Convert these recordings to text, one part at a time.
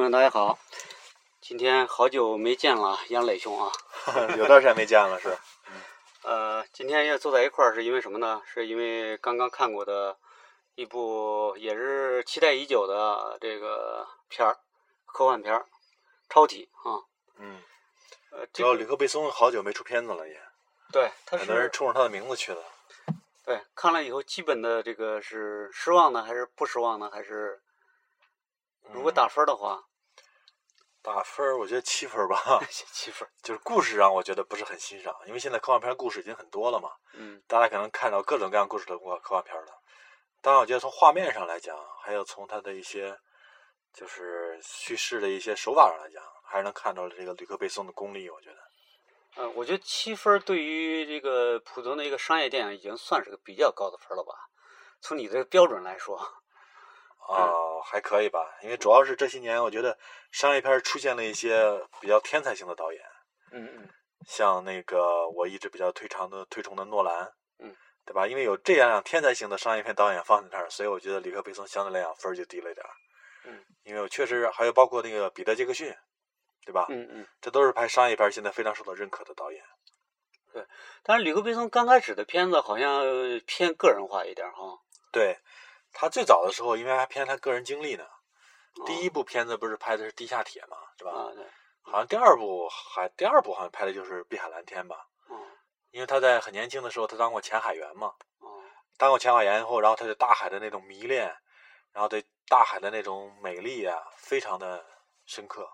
朋友大家好，今天好久没见了，杨磊兄啊。有段时间没见了，是。呃，今天要坐在一块儿是因为什么呢？是因为刚刚看过的一部也是期待已久的这个片儿，科幻片儿《超体》啊。嗯。呃，主要吕克贝松好久没出片子了，也。对，他很多人冲着他的名字去的。对，看了以后，基本的这个是失望呢，还是不失望呢？还是如果打分的话，打分我觉得七分吧，七分。就是故事让我觉得不是很欣赏，因为现在科幻片故事已经很多了嘛。嗯。大家可能看到各种各样故事的科科幻片了，当然我觉得从画面上来讲，还有从它的一些就是叙事的一些手法上来讲，还是能看到这个吕克贝松的功力。我觉得。嗯，我觉得七分对于这个普通的一个商业电影已经算是个比较高的分了吧？从你的标准来说，啊，还可以吧。因为主要是这些年，我觉得商业片出现了一些比较天才型的导演。嗯嗯。像那个我一直比较推崇的推崇的诺兰，嗯，对吧？因为有这样天才型的商业片导演放在那儿，所以我觉得里克贝松相对来讲分就低了一点儿。嗯。因为我确实还有包括那个彼得杰克逊。对吧？嗯嗯，这都是拍商业片现在非常受到认可的导演。对，但是吕克贝松刚开始的片子好像偏个人化一点哈。对，他最早的时候因为还偏他个人经历呢。第一部片子不是拍的是《地下铁》嘛，是吧？啊，对。好像第二部还第二部好像拍的就是《碧海蓝天》吧？嗯。因为他在很年轻的时候，他当过潜海员嘛。哦。当过潜海员以后，然后他对大海的那种迷恋，然后对大海的那种美丽啊，非常的深刻。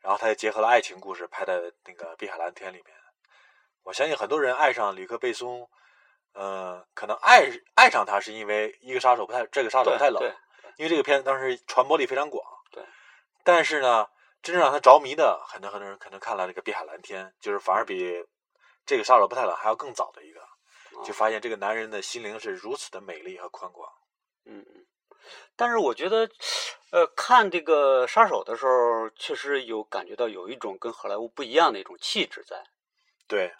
然后他也结合了爱情故事拍在那个《碧海蓝天》里面。我相信很多人爱上吕克贝松，呃，可能爱爱上他是因为一个杀手不太这个杀手不太冷，因为这个片子当时传播力非常广。对。但是呢，真正让他着迷的，很多很多人可能看了这个《碧海蓝天》，就是反而比这个杀手不太冷还要更早的一个，就发现这个男人的心灵是如此的美丽和宽广。嗯嗯。但是我觉得，呃，看这个杀手的时候，确实有感觉到有一种跟好莱坞不一样的一种气质在。对。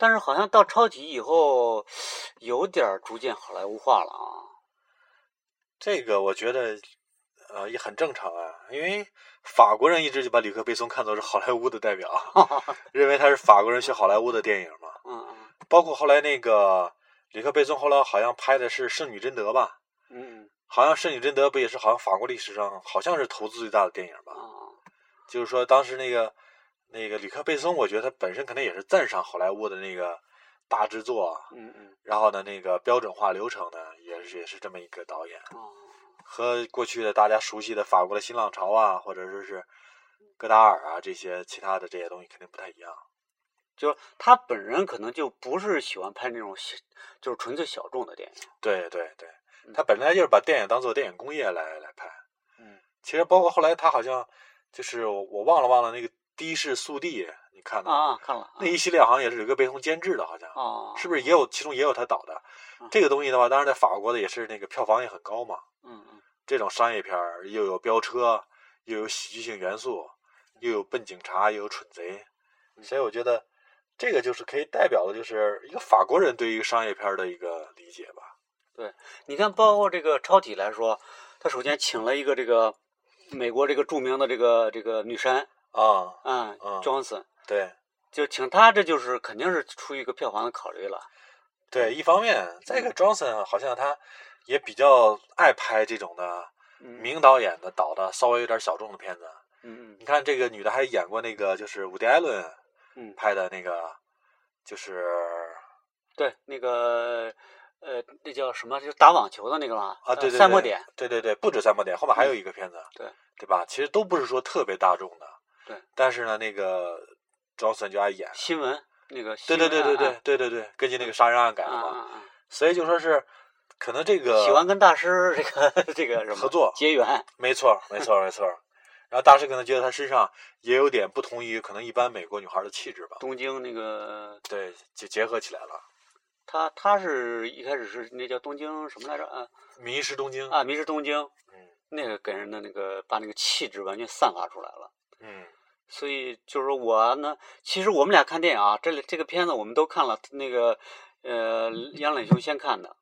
但是好像到超体以后，有点逐渐好莱坞化了啊。这个我觉得，呃，也很正常啊，因为法国人一直就把吕克贝松看作是好莱坞的代表，认为他是法国人学好莱坞的电影嘛。嗯嗯。包括后来那个吕克贝松后来好像拍的是《圣女贞德》吧？嗯。好像《圣女贞德》不也是好像法国历史上好像是投资最大的电影吧？啊，就是说当时那个那个吕克贝松，我觉得他本身可能也是赞赏好莱坞的那个大制作，嗯嗯，然后呢那个标准化流程呢，也是也是这么一个导演，哦，和过去的大家熟悉的法国的新浪潮啊，或者说是戈达尔啊这些其他的这些东西肯定不太一样，就他本人可能就不是喜欢拍那种小，就是纯粹小众的电影，对对对。他本来就是把电影当做电影工业来来拍，嗯，其实包括后来他好像就是我忘了忘了那个《的士速递》，你看了啊？看了那一系列好像也是有个贝松监制的，好像啊，是不是也有其中也有他导的？这个东西的话，当然在法国的也是那个票房也很高嘛，嗯嗯，这种商业片又有飙车，又有喜剧性元素，又有笨警察，又有蠢贼，所以我觉得这个就是可以代表的就是一个法国人对于商业片的一个理解吧。对，你看，包括这个超体来说，他首先请了一个这个美国这个著名的这个这个女神啊，嗯，Johnson，对，就请他，这就是肯定是出于一个票房的考虑了。对，一方面，再一个，Johnson 好像他也比较爱拍这种的名导演的导的稍微有点小众的片子。嗯嗯，你看这个女的还演过那个就是伍迪·艾伦拍的那个，就是对那个。呃，那叫什么？就打网球的那个吗？啊，对对，赛末点，对对对，不止赛末点，后面还有一个片子，对对吧？其实都不是说特别大众的，对。但是呢，那个 Johnson 就爱演新闻那个，对对对对对对对对，根据那个杀人案改的嘛，所以就说是可能这个喜欢跟大师这个 这个什么合作结缘，没错没错没错。然后大师可能觉得他身上也有点不同于可能一般美国女孩的气质吧，东京那个对，就结合起来了。他他是一开始是那叫东京什么来着啊？迷失东京啊，迷失东京。嗯，那个给人的那个把那个气质完全散发出来了。嗯，所以就是说我呢，其实我们俩看电影啊，这里这个片子我们都看了。那个呃，杨磊兄先看的，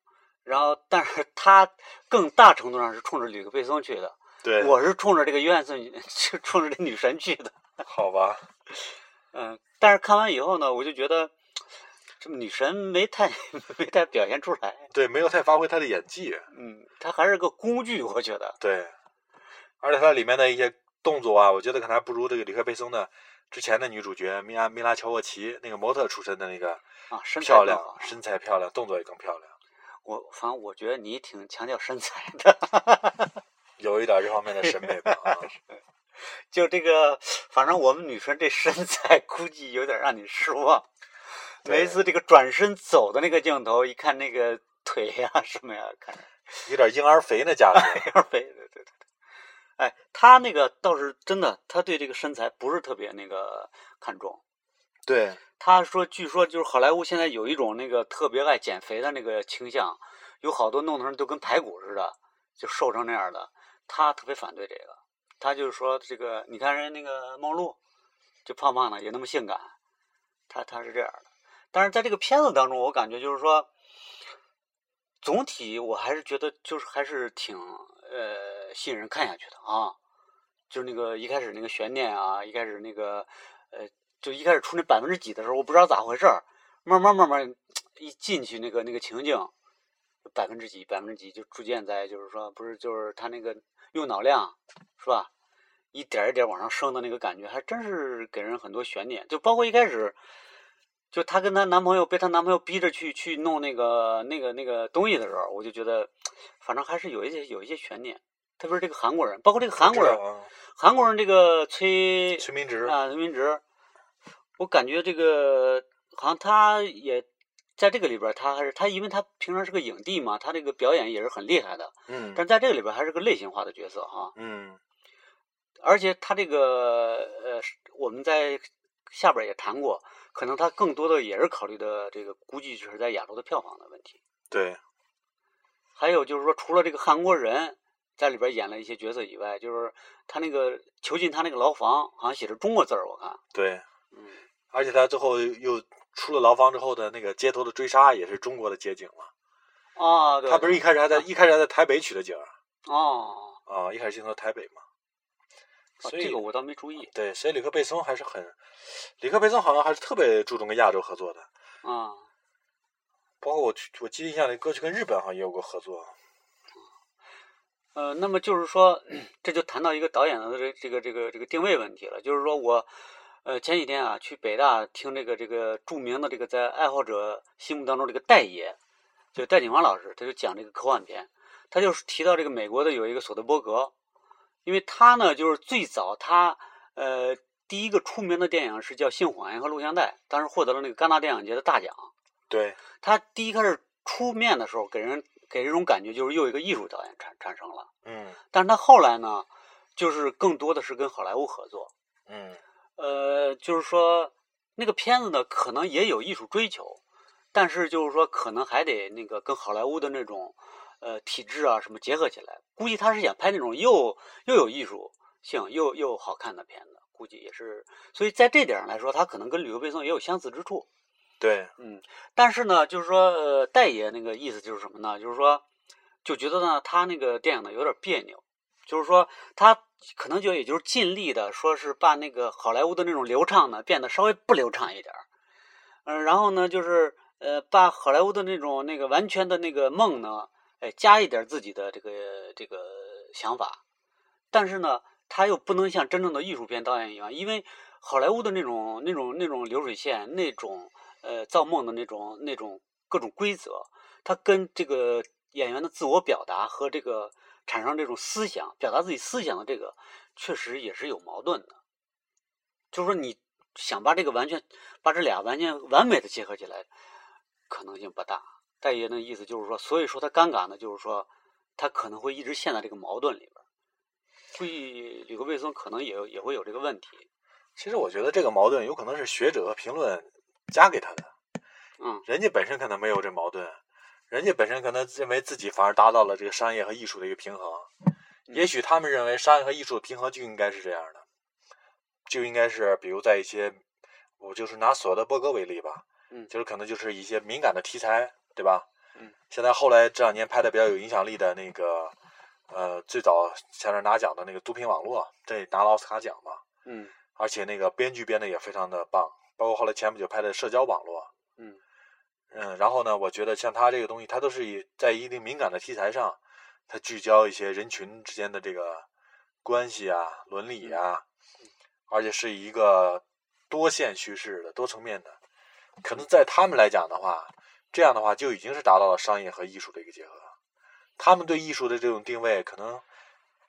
然后但是他更大程度上是冲着吕克贝松去的。对，我是冲着这个约翰逊，就冲着这女神去的。好吧，嗯，但是看完以后呢，我就觉得这女神没太 没太表现出来。对，没有太发挥她的演技。嗯，她还是个工具，我觉得。对，而且她里面的一些动作啊，我觉得可能还不如这个里克贝松的之前的女主角米拉米拉乔沃奇那个模特出身的那个啊，身材漂亮，身材漂亮，动作也更漂亮，我反正我觉得你挺强调身材的，有一点这方面的审美吧。啊就这个，反正我们女生这身材估计有点让你失望。对每一次这个转身走的那个镜头，一看那个腿呀、什么呀，看着有点婴儿肥那架势。婴儿肥。对对对对。哎，他那个倒是真的，他对这个身材不是特别那个看重。对，他说，据说就是好莱坞现在有一种那个特别爱减肥的那个倾向，有好多弄的人都跟排骨似的，就瘦成那样的。他特别反对这个，他就是说这个，你看人那个梦露，就胖胖的也那么性感，他他是这样的。但是在这个片子当中，我感觉就是说，总体我还是觉得就是还是挺呃吸引人看下去的啊。就是那个一开始那个悬念啊，一开始那个呃，就一开始出那百分之几的时候，我不知道咋回事儿，慢慢慢慢一进去那个那个情境，百分之几百分之几就逐渐在就是说不是就是他那个用脑量是吧，一点一点往上升的那个感觉，还真是给人很多悬念。就包括一开始，就她跟她男朋友被她男朋友逼着去去弄那个那个那个东西的时候，我就觉得反正还是有一些有一些悬念。特别是这个韩国人，包括这个韩国人韩国人这个崔崔明植，啊，崔明植，我感觉这个好像他也在这个里边，他还是他，因为他平常是个影帝嘛，他这个表演也是很厉害的，嗯但在这个里边还是个类型化的角色哈，嗯，而且他这个呃，我们在下边也谈过，可能他更多的也是考虑的这个，估计就是在亚洲的票房的问题。对，还有就是说，除了这个韩国人在里边演了一些角色以外，就是他那个囚禁他那个牢房，好像写着中国字儿，我看，对，嗯，而且他最后又出了牢房之后的那个街头的追杀也是中国的街景了。啊，对，他不是一开始还在一开始还在台北取的景儿哦，啊，一开始镜头台北嘛。啊所以这个我倒没注意对，所以里克贝松还是很，里克贝松好像还是特别注重跟亚洲合作的，啊。包括我我记得印象里过去跟日本好像也有过合作。呃，那么就是说，这就谈到一个导演的这这个这个这个定位问题了。就是说我，呃，前几天啊去北大听这个这个著名的这个在爱好者心目当中这个戴爷，就戴景华老师，他就讲这个科幻片，他就是提到这个美国的有一个索德伯格，因为他呢就是最早他呃第一个出名的电影是叫《性谎言和录像带》，当时获得了那个戛纳电影节的大奖。对，他第一开始出面的时候，给人给人一种感觉就是又一个艺术导演产产生了。嗯但是他后来呢，就是更多的是跟好莱坞合作，嗯呃，就是说那个片子呢，可能也有艺术追求，但是就是说可能还得那个跟好莱坞的那种呃体制啊什么结合起来。估计他是想拍那种又又有艺术性又又好看的片子，估计也是。所以在这点上来说，他可能跟旅游背诵也有相似之处。对，嗯，但是呢，就是说，呃，戴爷那个意思就是什么呢？就是说，就觉得呢，他那个电影呢有点别扭，就是说，他可能就也就是尽力的说是把那个好莱坞的那种流畅呢变得稍微不流畅一点儿，嗯、然后呢，就是呃，把好莱坞的那种那个完全的那个梦呢，哎，加一点自己的这个这个想法，但是呢，他又不能像真正的艺术片导演一样，因为好莱坞的那种那种那种流水线那种。呃造梦的那种那种各种规则，它跟这个演员的自我表达和这个产生这种思想、表达自己思想的这个，确实也是有矛盾的。就是说，你想把这个完全把这俩完全完美的结合起来，可能性不大。戴爷的意思就是说，所以说他尴尬呢，就是说他可能会一直陷在这个矛盾里边。估计吕克贝松可能也也会有这个问题。其实我觉得这个矛盾有可能是学者和评论加给他的，嗯人家本身可能没有这矛盾，人家本身可能认为自己反而达到了这个商业和艺术的一个平衡。也许他们认为商业和艺术的平衡就应该是这样的，就应该是比如在一些，我就是拿索德伯格为例吧，嗯就是可能就是一些敏感的题材，对吧？嗯，现在后来这两年拍的比较有影响力的那个，呃，最早前面拿奖的那个《毒品网络》，这拿了奥斯卡奖嘛。嗯而且那个编剧编的也非常的棒，包括后来前不久拍的《社交网络》。嗯嗯，然后呢，我觉得像他这个东西，他都是以在一定敏感的题材上，他聚焦一些人群之间的这个关系啊、伦理啊，而且是一个多线叙事的、多层面的。可能在他们来讲的话，这样的话就已经是达到了商业和艺术的一个结合。他们对艺术的这种定位，可能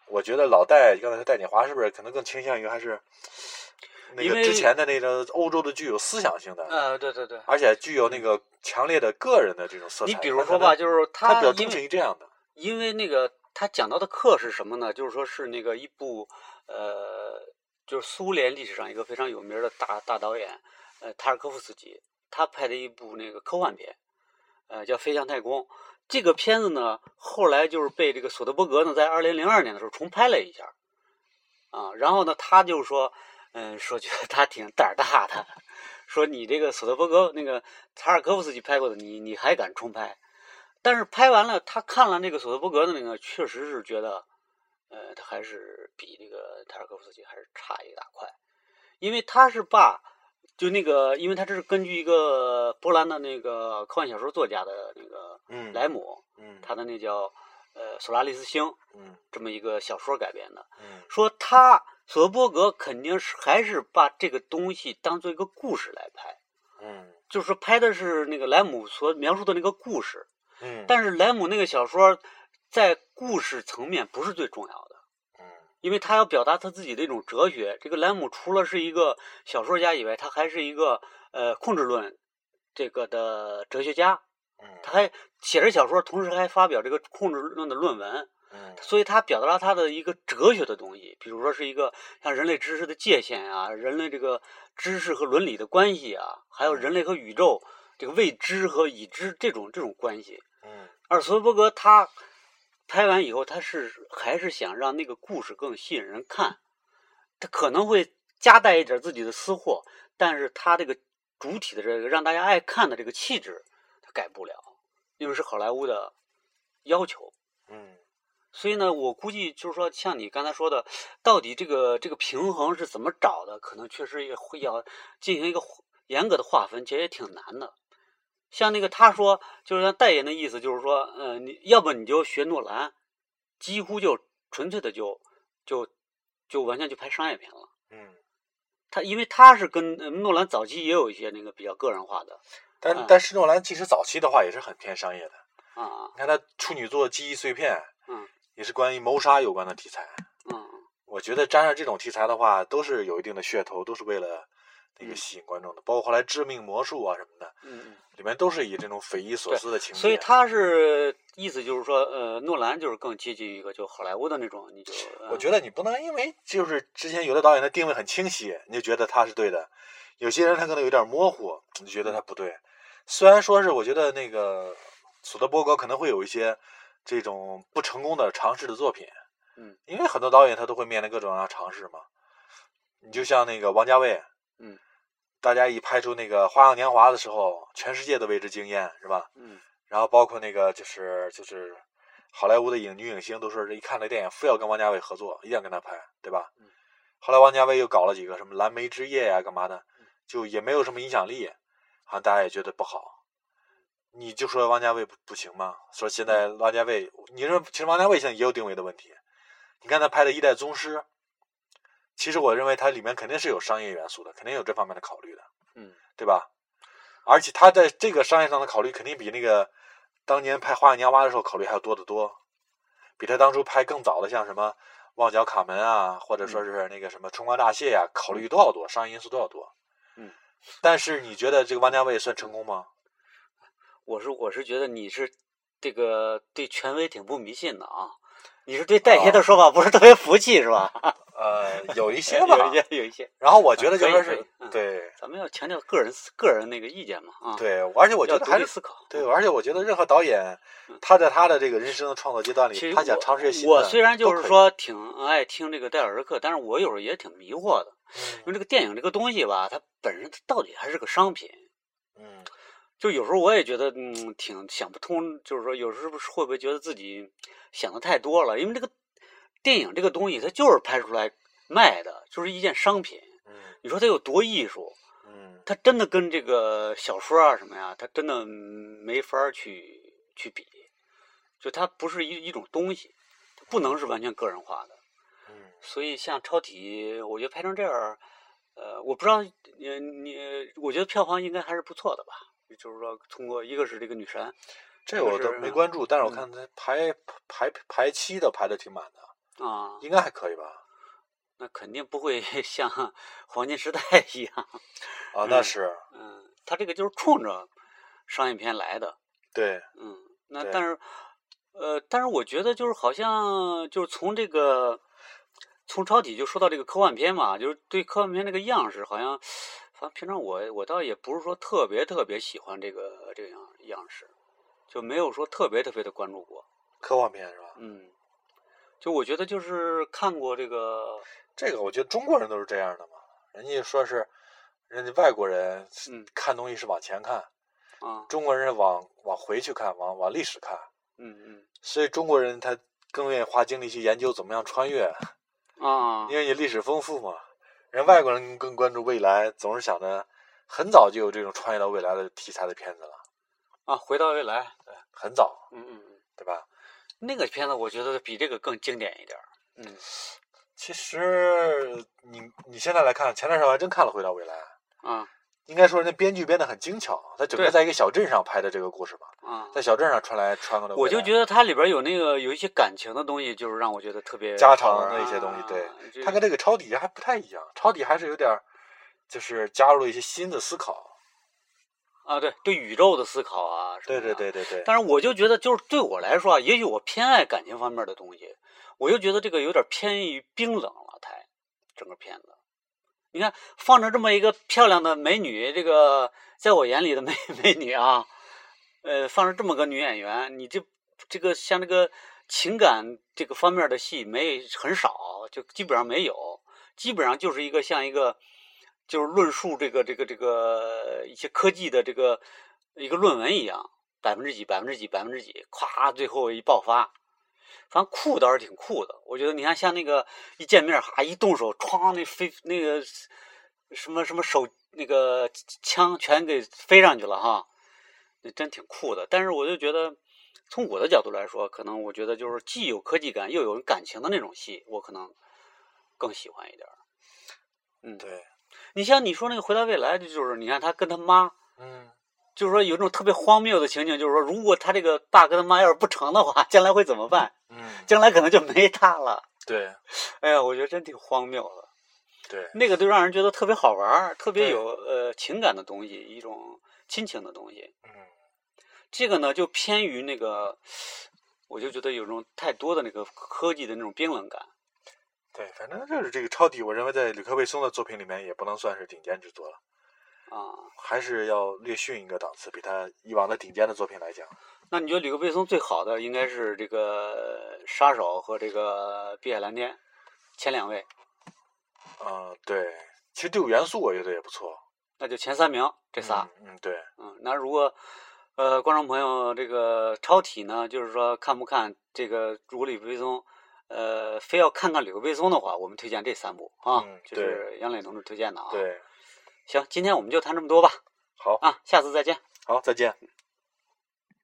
我觉得老戴刚才说戴锦华是不是可能更倾向于还是那因为个之前的那个欧洲的具有思想性的，呃，对对对，而且具有那个强烈的个人的这种色彩。你比如说吧，就是他比较钟情于这样的。因为那个他讲到的课是什么呢？就是说是那个一部呃，就是苏联历史上一个非常有名的大大导演，呃，塔尔科夫斯基，他拍的一部那个科幻片，呃，叫《飞向太空》。这个片子呢，后来就是被这个索德伯格呢，在二零零二年的时候重拍了一下，啊，然后呢，他就是说，嗯、说觉得他挺胆儿大的，说你这个索德伯格那个塔尔科夫斯基拍过的，你你还敢重拍？但是拍完了，他看了那个索德伯格的那个，确实是觉得，呃，他还是比那个塔尔科夫斯基还是差一大块，因为他是把就那个，因为他这是根据一个波兰的那个科幻小说作家的那个嗯，莱姆，嗯，他的那叫呃《索拉利斯星》嗯这么一个小说改编的，嗯。说他索德伯格肯定是还是把这个东西当做一个故事来拍，嗯就是说拍的是那个莱姆所描述的那个故事，嗯，但是莱姆那个小说在故事层面不是最重要的，嗯因为他要表达他自己的一种哲学。这个莱姆除了是一个小说家以外，他还是一个呃控制论这个的哲学家，嗯他还写着小说，同时还发表这个控制论的论文。嗯。所以他表达了他的一个哲学的东西，比如说是一个像人类知识的界限啊，人类这个知识和伦理的关系啊，还有人类和宇宙这个未知和已知这种这种关系。嗯。而索德伯格他拍完以后，他是还是想让那个故事更吸引人看，他可能会夹带一点自己的私货，但是他这个主体的这个让大家爱看的这个气质，他改不了，因为是好莱坞的要求。嗯所以呢，我估计就是说，像你刚才说的，到底这个这个平衡是怎么找的？可能确实也会要进行一个严格的划分，其实也挺难的。像那个他说，就是他代言的意思，就是说，呃，你要不你就学诺兰，几乎就纯粹的就就就完全就拍商业片了。嗯，他因为他是跟呃诺兰早期也有一些那个比较个人化的但嗯但是诺兰其实早期的话也是很偏商业的。啊，你看他处女座《记忆碎片》，嗯也是关于谋杀有关的题材。嗯我觉得沾上这种题材的话，都是有一定的噱头，都是为了那个嗯吸引观众的。包括后来《致命魔术》啊什么的，嗯嗯。里面都是以这种匪夷所思的情节。所以他是意思就是说，呃，诺兰就是更接近一个就好莱坞的那种，你就我觉得你不能因为就是之前有的导演他定位很清晰，你就觉得他是对的；有些人他可能有点模糊，你就觉得他不对。虽然说是我觉得那个索德伯格可能会有一些这种不成功的尝试的作品，嗯，因为很多导演他都会面临各种各样的尝试嘛。你就像那个王家卫，嗯，大家一拍出那个《花样年华》的时候，全世界都为之惊艳，是吧？嗯然后包括那个就是就是好莱坞的影女影星都说，这一看这电影非要跟王家卫合作，一定要跟他拍，对吧？嗯后来王家卫又搞了几个什么蓝莓之夜呀、干嘛的，就也没有什么影响力，好像大家也觉得不好。你就说王家卫不不行吗？说现在王家卫，你认为其实王家卫现在也有定位的问题。你看他拍的《一代宗师》，其实我认为它里面肯定是有商业元素的，肯定有这方面的考虑的。嗯对吧？而且他在这个商业上的考虑，肯定比那个当年拍《花样年华》的时候考虑还要多得多，比他当初拍更早的像什么《旺角卡门》啊，或者说是那个什么《春光乍泄》呀，考虑都要多，商业因素都要多。嗯，但是你觉得这个王家卫算成功吗？我是我是觉得你是这个对权威挺不迷信的啊，你是对戴爷的说法不是特别服气是吧？呃，有一些吧。有一些有一些，然后我觉得就说是对咱们要强调个人个人那个意见嘛啊，，对，而且我觉得还是独立思考。对，而且我觉得任何导演嗯，他在他的这个人生的创作阶段里，他想尝试一些新的，我虽然就是说挺爱听这个戴尔的课，但是我有时候也挺迷惑的，因为嗯这个电影这个东西吧，它本身它到底还是个商品。嗯就有时候我也觉得，嗯，挺想不通，就是说，有时候会不会觉得自己想的太多了？因为这个电影这个东西，它就是拍出来卖的，就是一件商品。嗯你说它有多艺术？嗯它真的跟这个小说啊什么呀，它真的没法儿去去比。就它不是一一种东西，它不能是完全个人化的。嗯所以像超体，我觉得拍成这样，呃，我不知道你你，我觉得票房应该还是不错的吧。就是说，通过一个是这个女神，这我都没关注，但是我嗯。看他排排排期的排的挺满的，啊，应该还可以吧？那肯定不会 像黄金时代一样，啊，那嗯是嗯，他这个就是冲着商业片来的，对，嗯，那但是，呃，但是我觉得就是好像就是从这个从超体就说到这个科幻片嘛，就是对科幻片这个样式，好像反正平常我我倒也不是说特别特别喜欢这个这个样样式，就没有说特别特别的关注过，科幻片是吧？嗯，就我觉得就是看过这个，这个我觉得中国人都是这样的嘛，人家说是人家外国人嗯看东西是往前看，啊，中国人往往回去看，往往历史看，嗯嗯所以中国人他更愿意花精力去研究怎么样穿越，啊，因为你历史丰富嘛。人外国人更关注未来，总是想着很早就有这种穿越到未来的题材的片子了，啊，回到未来，对很早，嗯嗯嗯，对吧？那个片子我觉得比这个更经典一点儿，嗯。其实你你现在来看，前段时间我还真看了《回到未来》，啊应该说人家编剧编得很精巧，他整个在一个小镇上拍的这个故事嘛，啊。在小镇上穿来穿过来，我就觉得它里边有那个有一些感情的东西，就是让我觉得特别家常的一些东西啊对这他跟这个抄底还不太一样，抄底还是有点儿，就是加入了一些新的思考。啊，对对宇宙的思考啊，什对对对对对，但是我就觉得，就是对我来说啊，也许我偏爱感情方面的东西，我就觉得这个有点偏于冰冷了，太整个片子。你看，放着这么一个漂亮的美女，这个在我眼里的美 美女啊，呃，放着这么个女演员，你这这个像这个情感这个方面的戏没很少，就基本上没有，基本上就是一个像一个就是论述这个这个这个一些科技的这个一个论文一样，百分之几百分之几百分之几，咵，最后一爆发，反正酷倒是挺酷的。我觉得你看，像那个一见面，哈一动手，歘，那飞那个什么什么手那个枪全给飞上去了哈，那真挺酷的。但是我就觉得，从我的角度来说，可能我觉得就是既有科技感又有感情的那种戏，我可能更喜欢一点儿。嗯，对，你像你说那个《回到未来》，就是你看他跟他妈。嗯，就是说有一种特别荒谬的情景，就是说，如果他这个爸跟他妈要是不成的话，将来会怎么办？嗯，将来可能就没他了。对哎呀，我觉得真挺荒谬的。对，那个就让人觉得特别好玩儿，特别有呃情感的东西，一种亲情的东西。嗯，这个呢，就偏于那个，我就觉得有种太多的那个科技的那种冰冷感。对，反正就是这个抄底，我认为在吕克·贝松的作品里面也不能算是顶尖之作了，啊，还是要略逊一个档次，比他以往的顶尖的作品来讲。那你觉得吕克·贝松最好的应该是这个《杀手》和这个《碧海蓝天》前两位，啊，对，其实《第五元素》我觉得也不错，那就前三名这仨。嗯，嗯，对，嗯，那如果呃观众朋友这个超体呢，就是说看不看这个如果吕克·贝松，呃，非要看看吕克·贝松的话，我们推荐这三部啊，嗯就是杨磊同志推荐的啊。，对，行，今天我们就谈这么多吧，好，啊，下次再见。好，再见。